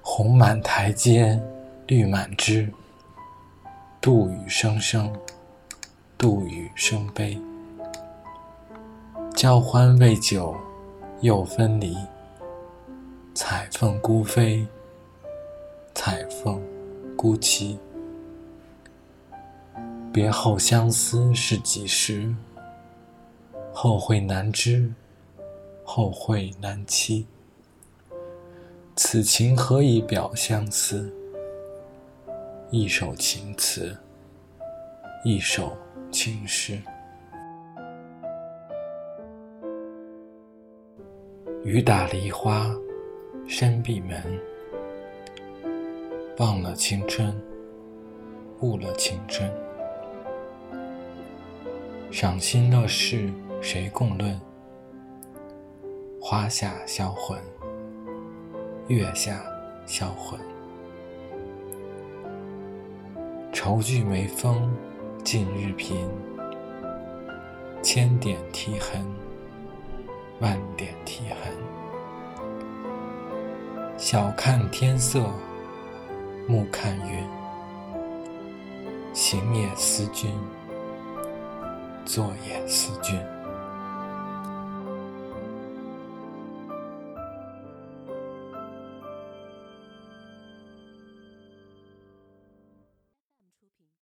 红满台阶，绿满枝。杜宇声声，杜宇声悲。交欢未久，又分离。彩凤孤飞，彩凤孤栖。别后相思是几时？后会难知，后会难期。此情何以表相思？一首情词，一首情诗。雨打梨花深闭门，忘了青春，误了青春。赏心乐事谁共论？花下销魂，月下销魂。愁聚眉峰，尽日贫。千点啼痕，万点啼痕。晓看天色，暮看云。行也思君。坐也思君。